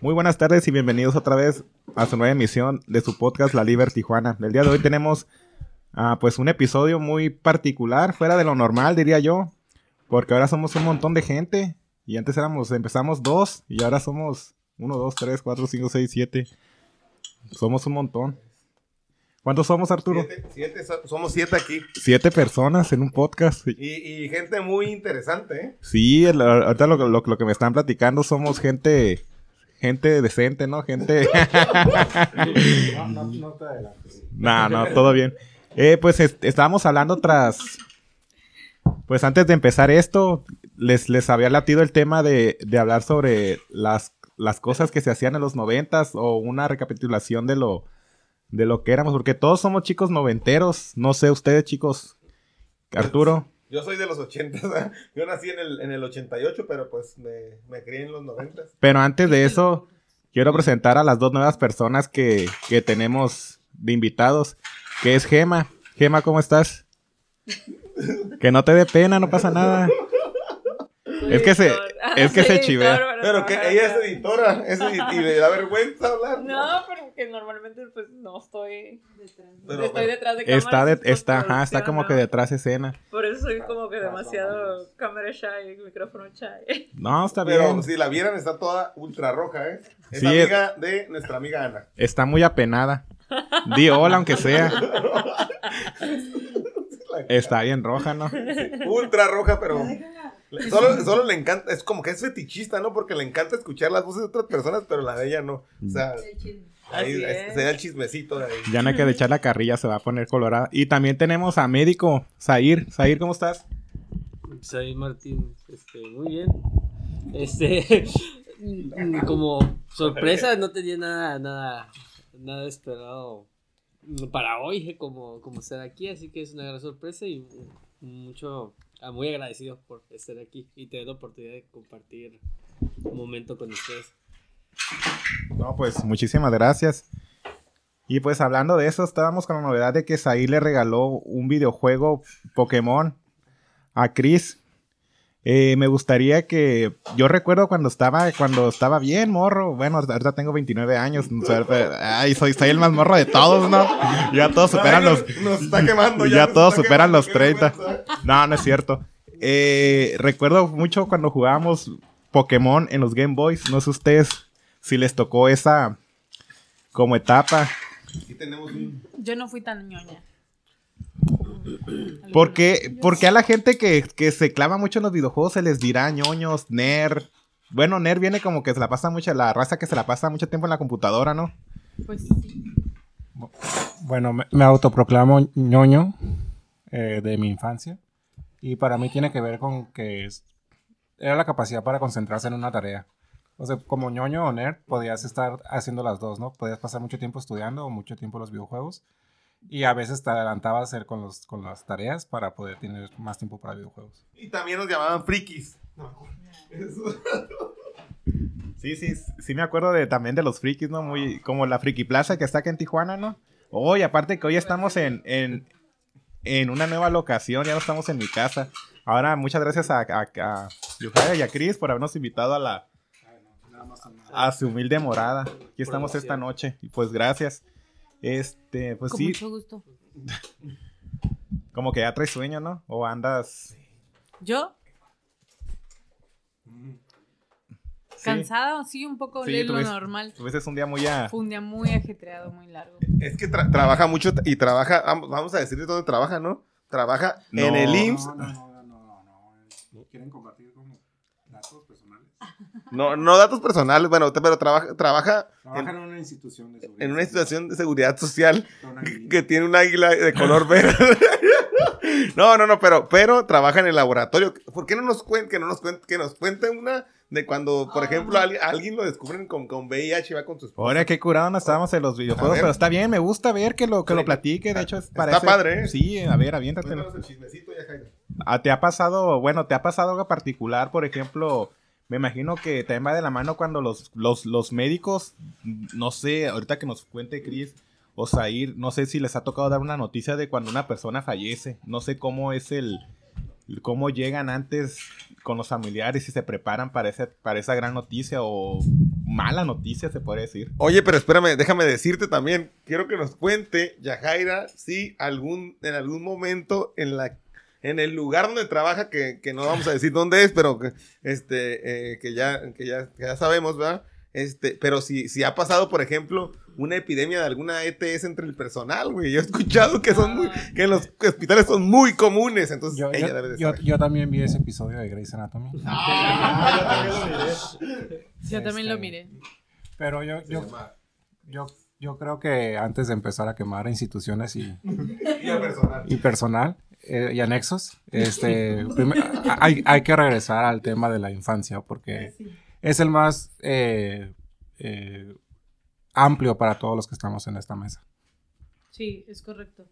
Muy buenas tardes y bienvenidos otra vez a su nueva emisión de su podcast La Liber Tijuana. El día de hoy tenemos ah, pues un episodio muy particular, fuera de lo normal diría yo, porque ahora somos un montón de gente y antes éramos, empezamos dos y ahora somos uno, dos, tres, cuatro, cinco, seis, siete. Somos un montón. ¿Cuántos somos, Arturo? Siete, siete, so- somos siete aquí. Siete personas en un podcast. Y, y gente muy interesante, ¿eh? Sí, el- ahorita lo, lo- lo que me están platicando somos gente, gente decente, ¿no? Gente... No, no, no te adelantes. no, no, todo bien. Eh, pues est- estábamos hablando tras... Pues antes de empezar esto, les, les había latido el tema de, de hablar sobre las, las cosas que se hacían en los noventas o una recapitulación de lo, de lo que éramos, porque todos somos chicos noventeros. No sé ustedes, chicos. Arturo. Yo soy de los 80, o sea, yo nací en el, en el 88, pero pues me, me crié en los 90. Pero antes de eso, quiero presentar a las dos nuevas personas que, que tenemos de invitados, que es Gema. Gema, ¿cómo estás? Que no te dé pena, no pasa nada. Es que se- es que se chivea. Pero que ella es editora, es y le da vergüenza hablar. No, pero que normalmente pues no estoy. Pero- estoy detrás de cámaras. Está, de- es por está, ajá, está como que detrás de escena. Por eso soy como que demasiado cámara shy, micrófono shy. No, está Pero bien. si la vieran, está toda ultra roja, ¿eh? Es Sí, amiga de nuestra amiga Ana. Está muy apenada. Di hola, aunque sea. Está bien roja, ¿no? Ultra roja, pero. Solo, solo le encanta, es como que es fetichista, ¿no? Porque le encanta escuchar las voces de otras personas, pero la de ella no. O sea, ahí Así es- es. se da el chismecito de ahí. Ya no hay que echar la carrilla, se va a poner colorada. Y también tenemos a médico, Zair. Zair, ¿cómo estás? Soy Martín, este, muy bien. Este, como sorpresa, no tenía nada, nada, nada esperado para hoy, como, como estar aquí, así que es una gran sorpresa y mucho, muy agradecido por estar aquí y tener la oportunidad de compartir un momento con ustedes. No, pues muchísimas gracias. Y pues hablando de eso, estábamos con la novedad de que Zair le regaló un videojuego Pokémon a Chris. Eh, me gustaría que. Yo recuerdo cuando estaba, cuando estaba bien morro. Bueno, ahorita tengo 29 años. o sea, pero- ay, soy, soy el más morro de todos, ¿no? Ya todos superan los. nos, nos está quemando Ya todos superan los qué 30. vergüenza. No, no es cierto. Eh, recuerdo mucho cuando jugábamos Pokémon en los Game Boys. No sé ustedes si les tocó esa como etapa. Aquí tenemos un. Yo no fui tan ñoña. ¿Por qué, por qué a la gente que, que se clava mucho en los videojuegos se les dirá ñoños, nerd? Bueno, nerd viene como que se la pasa mucho, la raza que se la pasa mucho tiempo en la computadora, ¿no? Pues sí. Bueno, me, me autoproclamo ñoño eh, de mi infancia. Y para mí tiene que ver con que es- era la capacidad para concentrarse en una tarea. O sea, como ñoño o nerd, podías estar haciendo las dos, ¿no? Podías pasar mucho tiempo estudiando o mucho tiempo en los videojuegos. Y a veces te adelantabas a hacer con, los, con las tareas para poder tener más tiempo para videojuegos. Y también nos llamaban frikis. No, eso- Sí, sí, sí me acuerdo de, también de los frikis, ¿no? Muy, como la friki plaza que está aquí en Tijuana, ¿no? Hoy, aparte que hoy estamos en, en, en una nueva locación, ya no estamos en mi casa. Ahora, muchas gracias a, a, a Yuhaya y a Chris por habernos invitado a la a su humilde morada. Aquí estamos esta noche. Y pues gracias. Este, pues Con sí, mucho gusto. como que ya traes sueño, ¿no? O andas ¿Yo? sí, ¿Cansada? Sí, un poco Sí, lo tuviste- normal. Tuviste un día muy a... Fue un día muy ajetreado, muy largo. Es que tra- trabaja mucho y trabaja, vamos vamos a decirle dónde trabaja, ¿no? Trabaja en el IMSS. No, no, no, no, no, no. ¿Quieren compartir? No, no datos personales, bueno, pero trabaja, trabaja Trabajan en una institución de seguridad. en una institución de seguridad social que, tiene un águila de color verde. no, no, no, pero, pero trabaja en el laboratorio. ¿Por qué no nos cuenta, que no nos cuente, que nos cuente una de cuando, por ejemplo, alguien, alguien lo descubren con, con VIH y va con su esposa? Ahora qué curado no estábamos en los videojuegos, pero está bien, me gusta ver que lo que lo platique, de hecho es Está parece- padre, ¿eh? Sí, a ver, aviéntatelo. Cuéntanos el chismecito ya, Jaime. Ah, ¿Te ha pasado, bueno, te ha pasado algo particular, por ejemplo, me imagino que también va de la mano cuando los, los, los médicos, no sé, ahorita que nos cuente Chris o Zair, no sé si les ha tocado dar una noticia de cuando una persona fallece, no sé cómo es el, cómo llegan antes con los familiares y se preparan para, ese, para esa gran noticia o mala noticia, se puede decir. Oye, pero espérame, déjame decirte también. Quiero que nos cuente, Yajaira, si algún, en algún momento en la en el lugar donde trabaja, que, que no vamos a decir dónde es, pero que, este, eh, que, ya, que, ya, que ya sabemos, ¿verdad? Este, pero si, si ha pasado, por ejemplo, una epidemia de alguna ETS entre el personal, güey. Yo he escuchado que son muy, que en los hospitales son muy comunes, entonces Yo, ella yo- debe de yo- yo también vi ese episodio de Grey's Anatomy. Yo también lo Este, miré. Pero yo, yo, yo, yo creo que antes de empezar a quemar instituciones y, y personal eh, y anexos, este, primer- hay, hay que regresar al tema de la infancia porque es el más eh, eh, amplio para todos los que estamos en esta mesa. Sí, es correcto.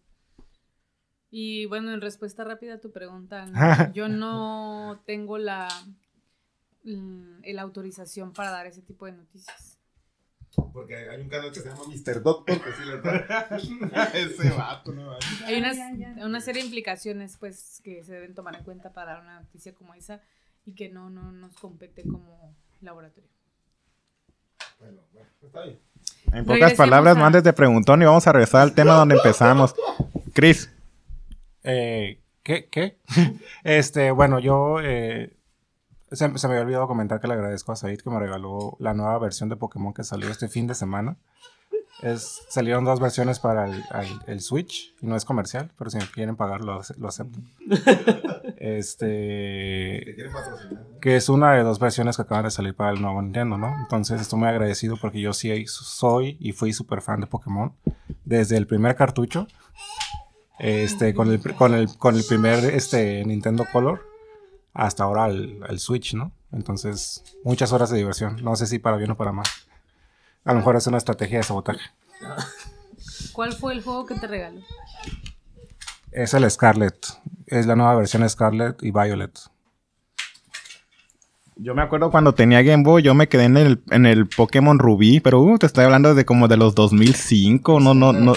Y bueno, en respuesta rápida a tu pregunta, no, yo no tengo la, mm, la autorización para dar ese tipo de noticias. Porque hay un canal que se llama Mr. Doctor, que sí le da. Ese vato, no Hay unas- una serie de implicaciones pues que se deben tomar en cuenta para dar una noticia como esa y que no, no nos compete como laboratorio. Bueno, bueno, está bien. En pocas Regresemos palabras, a- antes de preguntón y vamos a regresar al tema donde empezamos. Chris, Eh, ¿Qué? ¿Qué? este, bueno, yo eh, se, se me había olvidado comentar que le agradezco a Said que me regaló la nueva versión de Pokémon que salió este fin de semana. Es, salieron dos versiones para el, el- el Switch y no es comercial, pero si me quieren pagar lo, lo acepto. Este, que es una de dos versiones que acaban de salir para el nuevo Nintendo, ¿no? Entonces estoy muy agradecido porque yo sí soy y fui súper fan de Pokémon desde el primer cartucho, este, con el, con el, con el primer este, Nintendo Color hasta ahora el, el Switch, ¿no? Entonces, muchas horas de diversión. No sé si para bien o para mal. A lo mejor es una estrategia de sabotaje. ¿Cuál fue el juego que te regaló? Es el Scarlet. Es la nueva versión Scarlet y Violet. yo me acuerdo cuando tenía Game Boy, yo me quedé en el, en el Pokémon Rubí, pero uh, te estoy hablando de como de los 2005, no, no, no,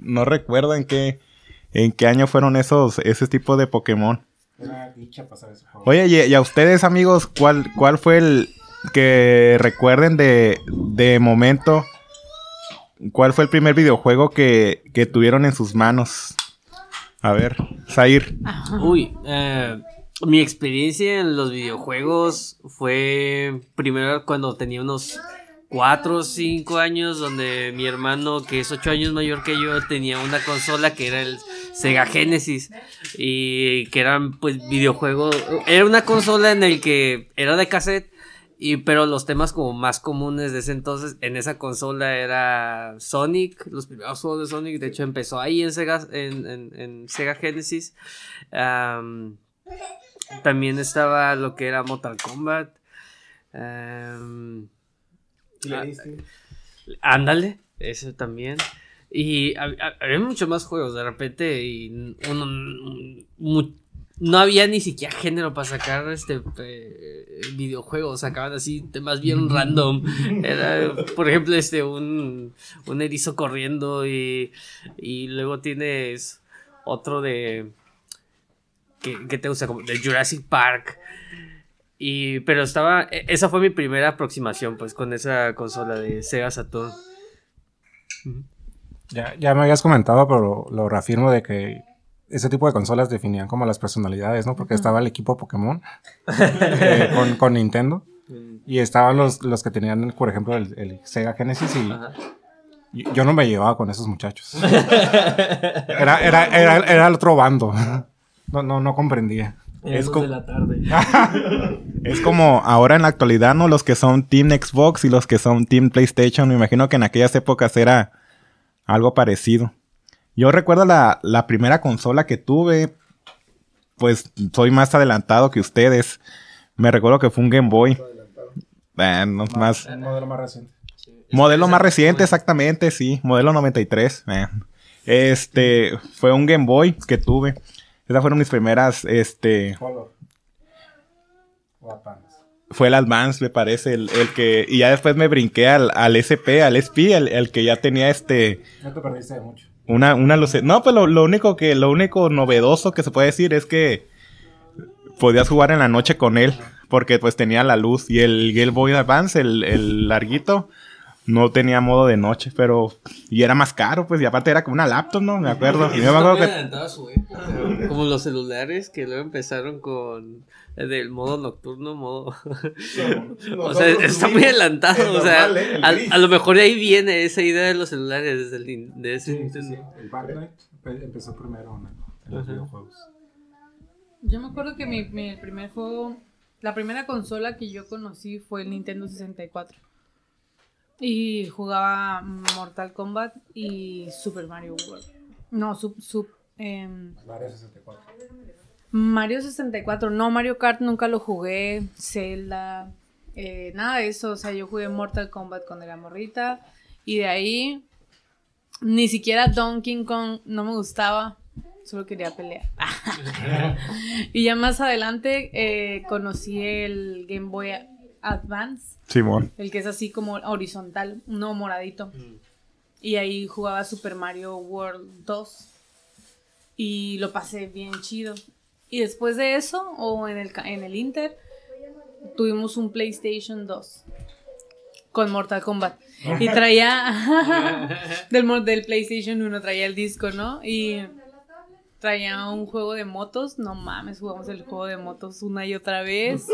no recuerdo en qué, en qué año fueron esos, ese tipo de Pokémon. Era dicha pasar ese juego. Oye, y, y a ustedes, amigos, ¿cuál, cuál fue el que recuerden de, de momento? ¿Cuál fue el primer videojuego que, que tuvieron en sus manos? A ver, Zair. Uy, eh, mi experiencia en los videojuegos fue primero cuando tenía unos 4 o 5 años, donde mi hermano, que es 8 años mayor que yo, tenía una consola que era el Sega Genesis y que eran pues videojuegos, era una consola en el que era de cassette. Y, pero los temas como más comunes de ese entonces en esa consola era Sonic, los primeros juegos de Sonic, de hecho empezó ahí en Sega, en, en- en Sega Genesis. Am, también estaba lo que era Mortal Kombat. Ah, ándale, eso también. Y hab- hab- había muchos más juegos de repente y uno, mu- no había ni siquiera género para sacar este eh, videojuegos, sacaban así temas bien random. Era, por ejemplo, este un, un erizo corriendo y, y luego tienes otro de que, que te gusta como de Jurassic Park. Y pero estaba e- esa fue mi primera aproximación pues con esa consola de Sega Saturn. Ya, ya me habías comentado, pero lo, lo reafirmo de que ese tipo de consolas definían como las personalidades, ¿no? Porque estaba el equipo Pokémon eh, con, con Nintendo. Y estaban los, los que tenían, por ejemplo, el, el Sega Genesis y Ajá. y- yo no me llevaba con esos muchachos. Era, era, era, era el otro bando. No, no, no comprendía. Es co- de la tarde. Es como ahora en la actualidad, ¿no? Los que son Team Xbox y los que son Team PlayStation. Me imagino que en aquellas épocas era algo parecido. Yo recuerdo la, la primera consola que tuve. Pues soy más adelantado que ustedes. Me recuerdo que fue un Game Boy. Bueno, más. Un modelo más reciente. Modelo más reciente, exactamente, sí. Modelo 93. eh. Este, fue un Game Boy que tuve. Esas fueron mis primeras, este, Color. Fue el Advance, me parece, el, el que, y ya después me brinqué al, al SP, al SP, el, el que ya tenía este, No te perdiste de mucho. una, una luce. No, pues lo, lo único que, lo único novedoso que se puede decir es que podías jugar en la noche con él. porque pues tenía la luz y el Game Boy Advance, el, el larguito, no tenía modo de noche, pero y era más caro, pues y aparte era como una laptop, ¿no? Me acuerdo. Y yo me acuerdo que su época, Como los celulares que luego empezaron con el del modo nocturno, modo. o sea, está muy adelantado. el o sea, ¿eh? A, lo mejor de ahí viene esa idea de los celulares, desde el, de ese Sí, Nintendo. sí. El Batman empezó primero en, en los Ajá. videojuegos. Yo me acuerdo que mi, mi primer juego, la primera consola que yo conocí fue el Nintendo 64. Y jugaba Mortal Kombat y Super Mario World. No, sub, sub, em, Mario 64. Mario 64. No, Mario Kart nunca lo jugué. Zelda. eh, nada de eso. O sea, yo jugué Mortal Kombat cuando era morrita. Y de ahí, ni siquiera Donkey Kong no me gustaba. Solo quería pelear. y ya más adelante eh, conocí el Game Boy Advance. Simón. El que es así como horizontal, no moradito. Y ahí jugaba Super Mario World 2. Y lo pasé bien chido. Y después de eso, o en el, en el Inter, tuvimos un PlayStation 2 con Mortal Kombat. Y traía del, del PlayStation 1, traía el disco, ¿no? Y traía un juego de motos. No mames, jugamos el juego de motos una y otra vez.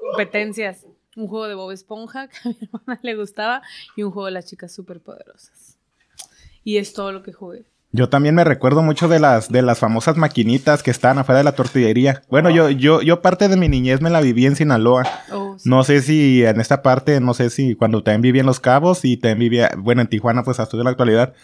Competencias. Un juego de Bob Esponja que a mi hermana le gustaba y un juego de las chicas superpoderosas. Y es todo lo que jugué. Yo también me recuerdo mucho de las, de las famosas maquinitas que estaban afuera de la tortillería. Bueno, yo, yo, yo parte de mi niñez me la viví en Sinaloa. Oh, sí. No sé si en esta parte, no sé si cuando también vivía en Los Cabos y también vivía, bueno, en Tijuana, pues hasta la actualidad.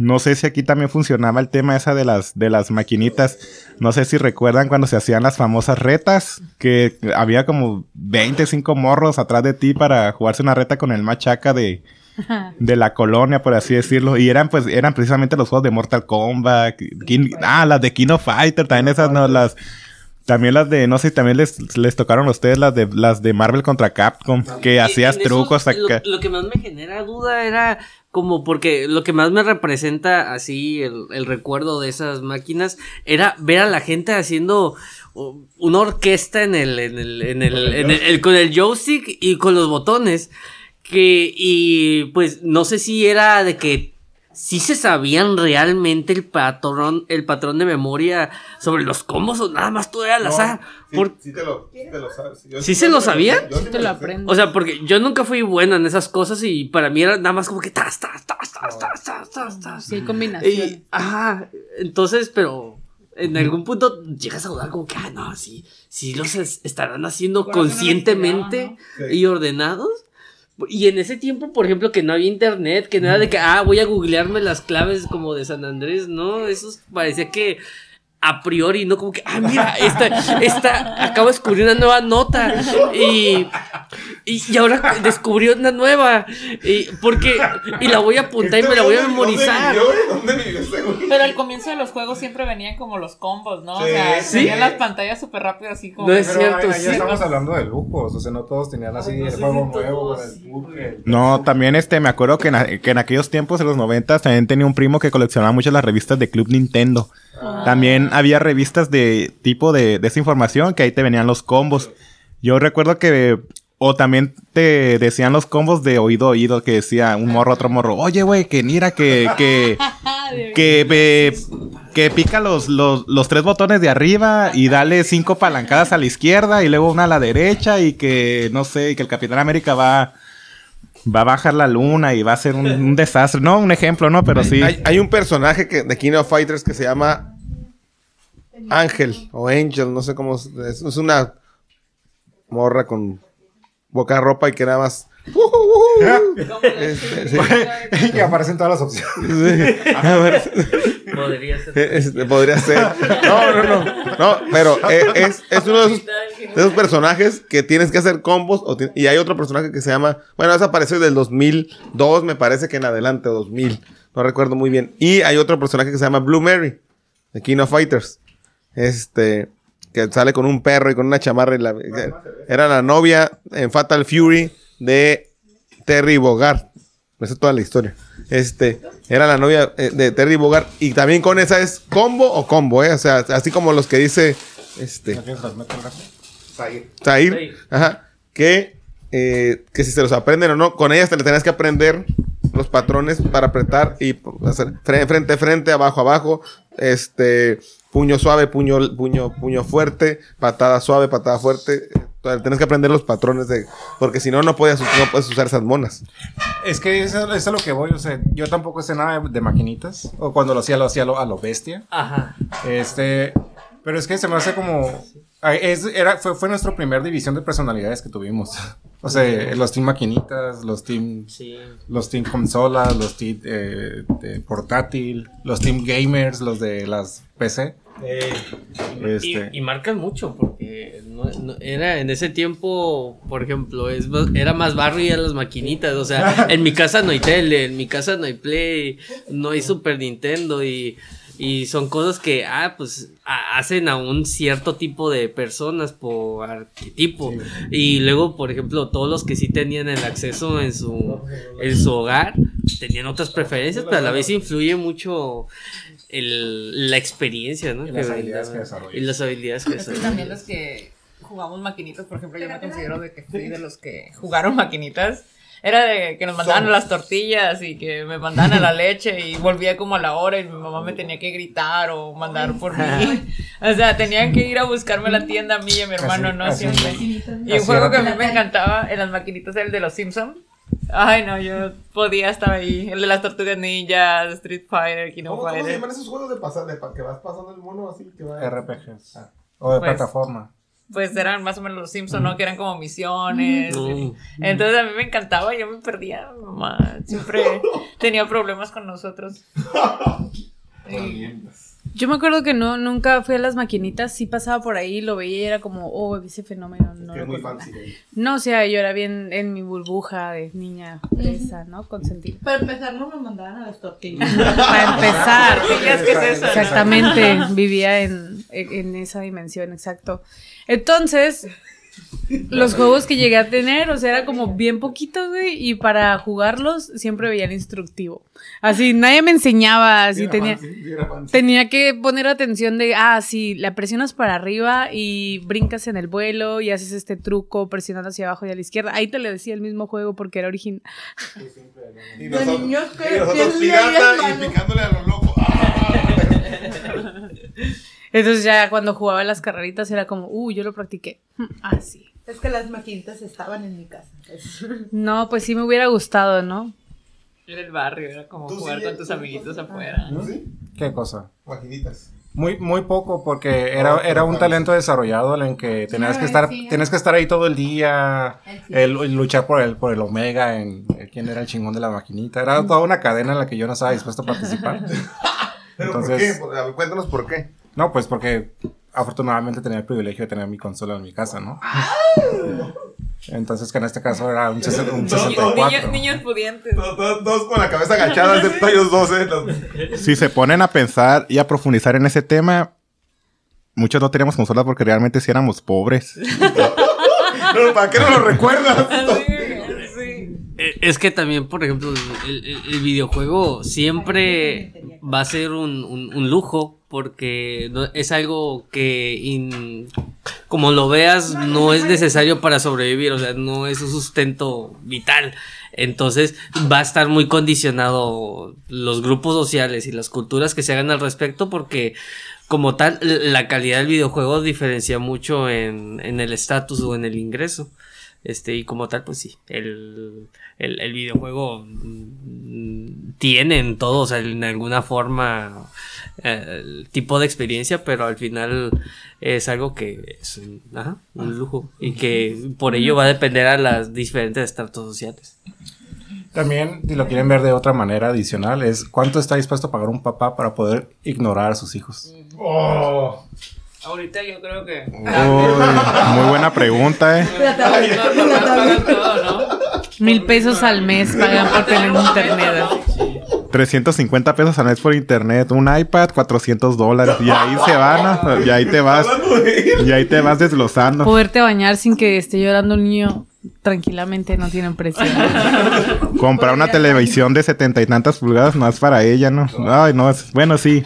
No sé si aquí también funcionaba el tema esa de las, de las maquinitas. No sé si recuerdan cuando se hacían las famosas retas, que había como 25 morros atrás de ti para jugarse una reta con el machaca de, de la colonia, por así decirlo. Y eran pues, eran precisamente los juegos de Mortal Kombat, King- ah, las de Kino Fighter, también esas no, las, también las de, no sé, también les, les tocaron a ustedes las de, las de Marvel contra Capcom, que hacías trucos lo que más me genera duda era como porque lo que más me representa así el, el recuerdo de esas máquinas era ver a la gente haciendo una orquesta en el, en el, en el, en el- el- con el joystick y con los botones. Que, y pues no sé si era de que sí se sabían realmente el patrón, el patrón de memoria sobre los combos o nada más todo era al azar. Sí, Por- sí te lo, sí te lo sabes. Yo ¿Sí se lo sabían? Yo sí Te lo aprendo. O sea, porque yo nunca fui bueno en esas cosas y para mí era nada más como que tas, tas, tas, tas, tas, tas, tas, tas. Sí. Y, ajá, entonces, pero en algún punto llegas a dudar como que, ah, no, sí, sí los es- estarán haciendo no conscientemente y ordenados. Y en ese tiempo, por ejemplo, que no había internet, que no era de que, ah, voy a googlearme las claves como de San Andrés, ¿no? Eso parecía que a priori, ¿no? Como que, ah, mira, esta, esta, acabo de descubrir una nueva nota y, y, y ahora descubrí una nueva y, porque, y la voy a apuntar y me la voy a ¿Dónde- memorizar. ¿Dónde vivió? ¿Dónde vivió ese güey? Pero al comienzo de los juegos siempre venían como los combos, ¿no? Sí, o sea, sí. tenían las pantallas súper rápido así como. No es Pero cierto, sí. estamos hablando de lujos, o sea, no todos tenían así Ay, no el juego nuevo, el el- No, también este, me acuerdo que en, que en aquellos tiempos, en los noventas, también tenía un primo que coleccionaba mucho las revistas de Club Nintendo. También había revistas de tipo de, de esa información que ahí te venían los combos. Yo recuerdo que, o también te decían los combos de oído a oído, que decía un morro, otro morro, oye, güey, que mira, que, que, que, que pica los, los, los tres botones de arriba y dale cinco palancadas a la izquierda y luego una a la derecha y que, no sé, y que el Capitán América va, va a bajar la luna y va a ser un, un desastre. No, un ejemplo, ¿no? Pero sí. Hay, hay un personaje que, de King of Fighters que se llama Ángel o Angel, no sé cómo es. Es, una morra con boca de ropa y que nada más. Este, sí. y aparecen todas las opciones. A ver, Podría ser. este, podría ser. No, no, no. No, pero eh, es, es uno de esos, de esos personajes que tienes que hacer combos. o y hay otro personaje que se llama. Bueno, ese aparece del 2002, me parece que en adelante, 2000. No recuerdo muy bien. Y hay otro personaje que se llama Blue Mary, de King of Fighters. Este. Que sale con un perro y con una chamarra. y la- que era la novia en Fatal Fury de Terry Bogard. Esa es toda la historia. Este, era la novia eh, de Terry Bogard. Y también con esa es combo o combo, ¿eh? O sea, así como los que dice. Este. Zair. Ajá. Que, eh, que si se los aprenden o no, con ellas te le tenías que aprender los patrones para apretar y hacer fre- frente, frente, abajo, abajo, este, puño suave, puño, puño, puño fuerte, patada suave, patada fuerte. Tienes que aprender los patrones de, porque si no, no puedes, no puedes usar esas monas. Es que eso, eso es a lo que voy, o sea, yo tampoco sé nada de, de maquinitas, o cuando lo hacía, lo hacía a lo, a lo bestia. Ajá. Este, pero es que se me hace como, es, era, fue, fue nuestra primera división de personalidades que tuvimos. O sea, los team maquinitas, los team, Sí. los team consolas, los team eh, de portátil, los team gamers, los de las PC. Y, Este, y marcan mucho porque no- no- era en ese tiempo, por ejemplo, es era más barrio y las maquinitas. O sea, en mi casa no hay tele, en mi casa no hay Play, no hay Super Nintendo y, y son cosas que, ah, pues a- hacen a un cierto tipo de personas por arquetipo. Y luego, por ejemplo, todos los que sí tenían el acceso en su, en su hogar tenían otras preferencias, pero a la vez influye mucho el, la experiencia, ¿no? Y las Que habilidades que desarrollas. Y las habilidades que Es que desarrollas. también los que jugamos maquinitas, por ejemplo, yo me considero de que fui de los que jugaron maquinitas. Era de que nos mandaban las tortillas y que me mandaban a la leche y volvía como a la hora y mi mamá me tenía que gritar o mandar por mí. O sea, tenían que ir a buscarme a la tienda a mí y a mi hermano, Así- no así- siempre. Y un juego que a mí me encantaba en las maquinitas era el de los Simpsons. Ay, no, yo podía estar ahí. El de las tortugas ninja, Street Fighter, Kingdom ¿Cómo, cómo se Fighter. llaman esos juegos de pasar, de que vas pasando el mono así que va? RPGs. O de Pues, plataforma. Pues eran más o menos los Simpsons, ¿no? Que eran como misiones. No. Entonces a mí me encantaba, yo me perdía, mamá. Siempre tenía problemas con nosotros. Yo me acuerdo que no, nunca fui a las maquinitas, sí pasaba por ahí, lo veía y era como, oh, ese fenómeno. No, es muy no, o sea, yo era bien en mi burbuja de niña fresa, ¿no? Consentida. Para empezar, no me mandaban a las tortillas. Para empezar. Tortillas, ¿qué es eso? Exactamente, vivía en, en- en esa dimensión, exacto. Entonces, los juegos que llegué a tener, o sea, era como bien poquitos, güey, y para jugarlos siempre veía el instructivo. Así, nadie me enseñaba, así Era tenía... fancy, sí, era fancy. Tenía que poner atención de, ah, sí, la presionas para arriba y brincas en el vuelo y haces este truco presionando hacia abajo y a la izquierda. Ahí te le decía el mismo juego porque era original. Y Los nosotros, niños que- y nosotros pirata y picándole a lo loco. ¡Ah! Entonces ya cuando jugaba las carreritas era como, uh, yo lo practiqué. Ah, sí. Es que las maquinitas estaban en mi casa. No, pues sí me hubiera gustado, ¿no? Era el barrio, era como jugar sí, con tus amiguitos afuera. ¿No? ¿Sí? ¿Qué cosa? Maquinitas. Muy, muy poco, porque era, era un talento desarrollado en el que tenías que estar, tienes que estar ahí todo el día, El luchar por el, por el Omega, en, quién era el chingón de la maquinita. Era toda una cadena en la que yo no estaba dispuesto a participar. ¿Pero por Entonces- qué? Por- a ver, Cuéntanos por qué. No, pues porque afortunadamente tenía el privilegio de tener mi consola en mi casa, ¿no? Entonces, que en este caso era un, sesen- un Niños, 64. niños, niños pudientes. Todos con la cabeza agachada, excepto ellos dos, ¿eh? Los- Si se ponen a pensar y a profundizar en ese tema, muchos no teníamos consolas porque realmente sí éramos pobres. Pero, ¿Para qué no lo recuerdas? Sí. Eh, Es que también, por ejemplo, el, el- el videojuego siempre va a ser un, un- un lujo porque no- es algo que, in- como lo veas, no es necesario para sobrevivir, o sea, no es un sustento vital. Entonces va a estar muy condicionado los grupos sociales y las culturas que se hagan al respecto porque como tal la calidad del videojuego diferencia mucho en, en el estatus o en el ingreso. Este, y como tal, pues sí, el, el, el videojuego mm, tiene en todo, o sea, en alguna forma eh, el tipo de experiencia, pero al final es algo que es un, ajá, un lujo y que por ello va a depender a las diferentes estratos sociales. También, si lo quieren ver de otra manera adicional, es cuánto está dispuesto a pagar un papá para poder ignorar a sus hijos. Oh. Ahorita yo creo que. Uy, muy buena pregunta, ¿eh? Pagan todo, ¿no? Mil pesos al mes pagan por tener internet. 350 pesos al mes por internet, un iPad, 400 dólares. Y ahí se van, ¿no? y ahí te vas, y ahí te vas desglosando. Poderte bañar sin que esté llorando un niño tranquilamente no tiene precio. Comprar una televisión de setenta y tantas pulgadas no es para ella, ¿no? Ay, no, es, bueno, sí.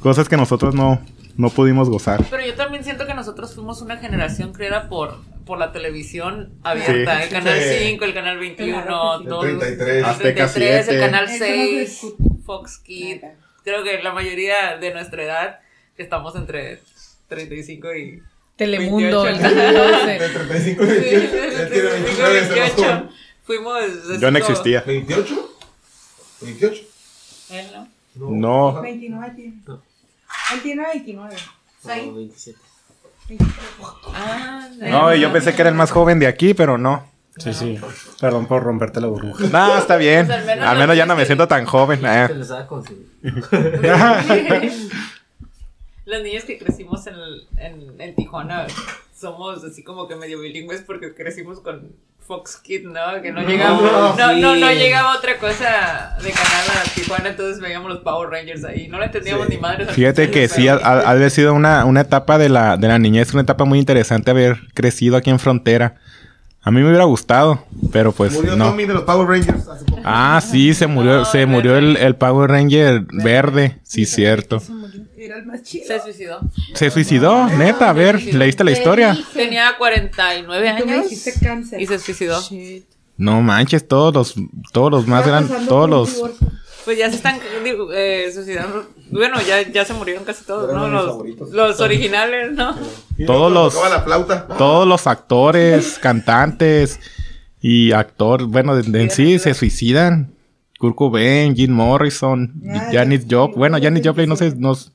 Cosas que nosotros no, no pudimos gozar. Pero yo también siento que nosotros fuimos una generación creada por, por la televisión abierta. Sí. El canal Sí. 5, el canal 21, Claro. todo- El 33. el Azteca 33, el 7. canal Eso no se 6, discute. Fox Kids. Creo que la mayoría de nuestra edad, que estamos entre 35 y Telemundo, 28. el canal 12. 35 Sí, 28. Él tiene 29 es el más 28. joven. Fuimos. Yo no existía. ¿28? ¿28? Él, ¿no? No. 29 tiene. Él tiene 29. Ahí. No, 27. Ah, No, yo pensé que era el más joven de aquí, pero no. Sí, sí. Perdón por romperte la burbuja. No, está bien. Pues al menos Al no menos ya no me siento tan joven. eh. Te lo estaba consiguiendo. Las niñas que crecimos en, en, en Tijuana somos así como que medio bilingües porque crecimos con Fox Kids, ¿no? Que no llegaba, no, No, no, no, sí. llegaba otra cosa de canal a Tijuana, entonces veíamos los Power Rangers ahí. No le entendíamos Sí. ni madres. al Fíjate que sí, ha, ha- haber sido una, una etapa de la, de la niñez, una etapa muy interesante haber crecido aquí en Frontera. A mí me hubiera gustado, pero pues Murió no. Tommy de los Power Rangers hace poco. Ah, sí, se murió, No, se el murió verde. el, el Power Ranger verde, sí, cierto. Era el más chido. Se suicidó. Se suicidó, neta, a ver, ¿leíste la historia? Tenía 49 Tú me años y se suicidó. No manches, todos los, todos los más grandes, todos los, divorcio. Pues ya se están digo, eh, suicidando. Bueno, ya, ya se murieron casi todos, ¿no? Los, originales, ¿no? Todos los- todos los actores, cantantes y actores, bueno, de- de en sí se suicidan. Kurt Cobain, Jim Morrison, Ah, Janis. Joplin. Bueno, Janis Joplin no se, no, Se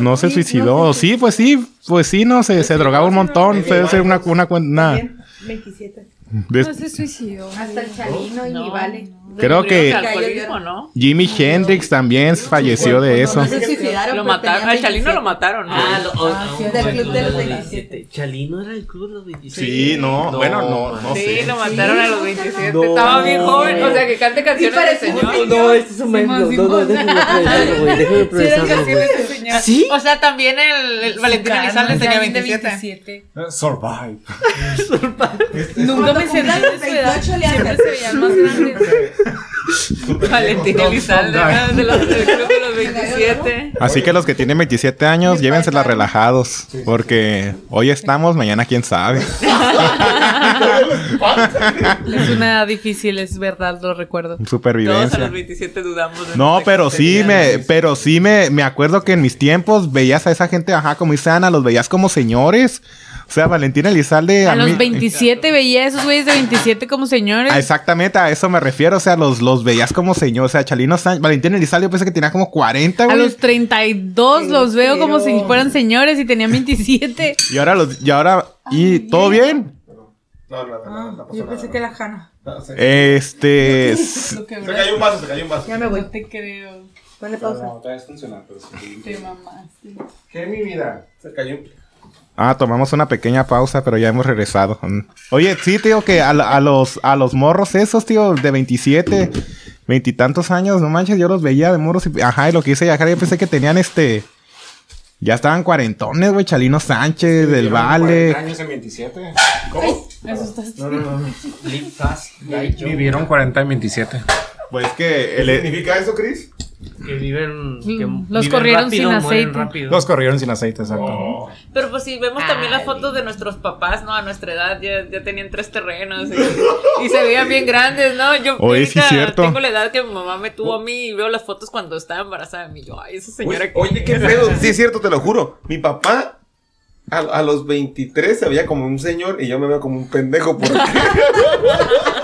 no suicidó. Sí, pues sí, pues sí, no, se, se drogaba un montón. Fue ser una, una, una, Bien, 27. de- No se suicidó. Hasta el Chalino y No, Vale. Creo que- de ¿no? Jimi Hendrix también falleció de eso. No se suicidaron. Lo mataron. Al Chalino 27. lo mataron, ¿no? Ah, lo, oh, Ah, sí, del club de los oh, 27. Chalino era el club de los 27. Sí, no, bueno, no, no sí, sé. lo mataron a los 27. No. Estaba bien joven. O sea, que cante canciones de parece señor. No, este es un Simón, No, no, déjame procesarlo, güey. Déjame Sí, procesarlo, güey. de. ¿Sí? O sea, también el, el Valentín Elizalde tenía 27. Survive. Nunca me sentí de su edad. 28 le Siempre se veían más grandes. Valentín Elizalde, ¿no? de los, del club de los 27. Así que los que tienen 27 años, llévensela relajados. Porque hoy estamos, mañana quién sabe. Es una edad difícil, es verdad, lo recuerdo. Todos a Supervivencia. los 27 dudamos. de No, pero sí me, pero sí me, me acuerdo que en mis tiempos veías a esa gente, ajá, como dice Ana, los veías como señores. O sea, Valentina Elizalde. A mí- los 27 veía a esos güeyes de 27 como señores. Ah, Exactamente, a eso me refiero. O sea, los, los veías como señores. O sea, Chalino Sánchez, Valentina Elizalde, yo pensé que tenía como 40, A güey. los 32 los veo como si fueran señores y tenían 27. Y ahora los, y ahora, ¿y todo bien? No, no, no, no, no pasó Yo nada. pensé que era Hanna. No, se, Este. se cayó un vaso, se cayó un vaso. Ya me voy. te creo. Ponle pausa. todavía es funcional, pero sí. Te mamaste. ¿Qué, mi vida? Se cayó. Ah, tomamos una pequeña pausa, pero ya hemos regresado. Mm. Oye, sí, tío, que a, a los, a los morros esos, tío, de 27, veintitantos años, no manches, yo los veía de morros y... Ajá, y lo que hice Yajar, yo pensé que tenían este... Ya estaban cuarentones, güey, Chalino Sánchez, del Vale. años en 27. ¿Cómo? Eso está No, no, no. no. Live fast, die young. Vivieron 40 en 27. Pues que... ¿Qué el- significa eso, Chris? Que viven. Que los viven corrieron rápido, sin aceite. rápido. Los corrieron sin aceite, exacto. Pero pues si vemos también las fotos de nuestros papás, ¿no? A nuestra edad ya, ya tenían tres terrenos y, y se veían bien grandes, ¿no? Yo Oye, sí, ahorita cierto. tengo la edad que mi mamá me tuvo a mí y veo las fotos cuando estaba embarazada de mí. Yo, ay, esa señora Oye, oye, qué pedo. Sí, es cierto, te lo juro. Mi papá a, a los 23 se veía como un señor y yo me veo como un pendejo. Porque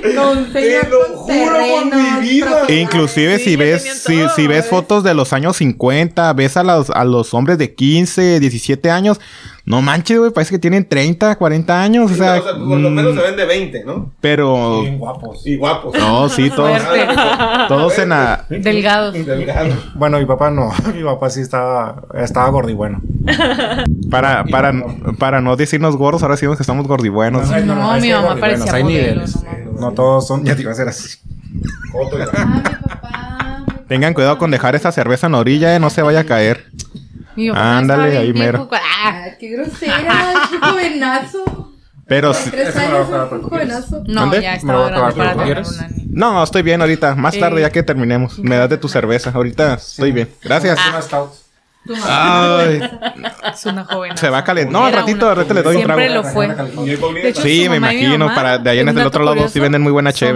te lo juro por mi vida. E Inclusive Sí, si ves si, todo, si ves ¿ves? fotos de los años 50, ves a los, a los hombres de 15, 17 años, no manches, güey, parece que tienen 30, 40 años, o sea, O sea, por lo menos se ven de 20, ¿no? pero Bien guapos. Y guapos. no, sí, todos, todos en la Delgados. Delgado. Bueno, mi papá no. Mi papá sí estaba, estaba gordo y bueno. para para para no decirnos gordos, ahora decimos que estamos gordibuenos. Ay, No, no, es mi hay mamá parecía hay modelo, niveles. No todos son. Ya te iba a ser así. Tengan cuidado con dejar esa cerveza en la orilla, eh, no se vaya a caer. Mi papá Ándale, estaba ahí bien mero. viejo, ¡ah! Ay, qué grosera, qué jovenazo. Pero sí- Tres Eso me lo años, voy a acabar, un ¿tú quieres? jovenazo. No, ¿Dónde? ya Me estaba lo voy a grande acabar, para ¿tú tener quieres? una niña. no, estoy bien ahorita, más tarde Eh. ya que terminemos. Me das de tu cerveza, ahorita estoy bien. Gracias. Una stout. Ay, Es una joven. se va a calentar. No, al ratito, al ratito le doy un trago. Siempre lo fue. De hecho, Sí, me imagino. mamá, Para de allá en el otro lado sí venden muy buena chévere.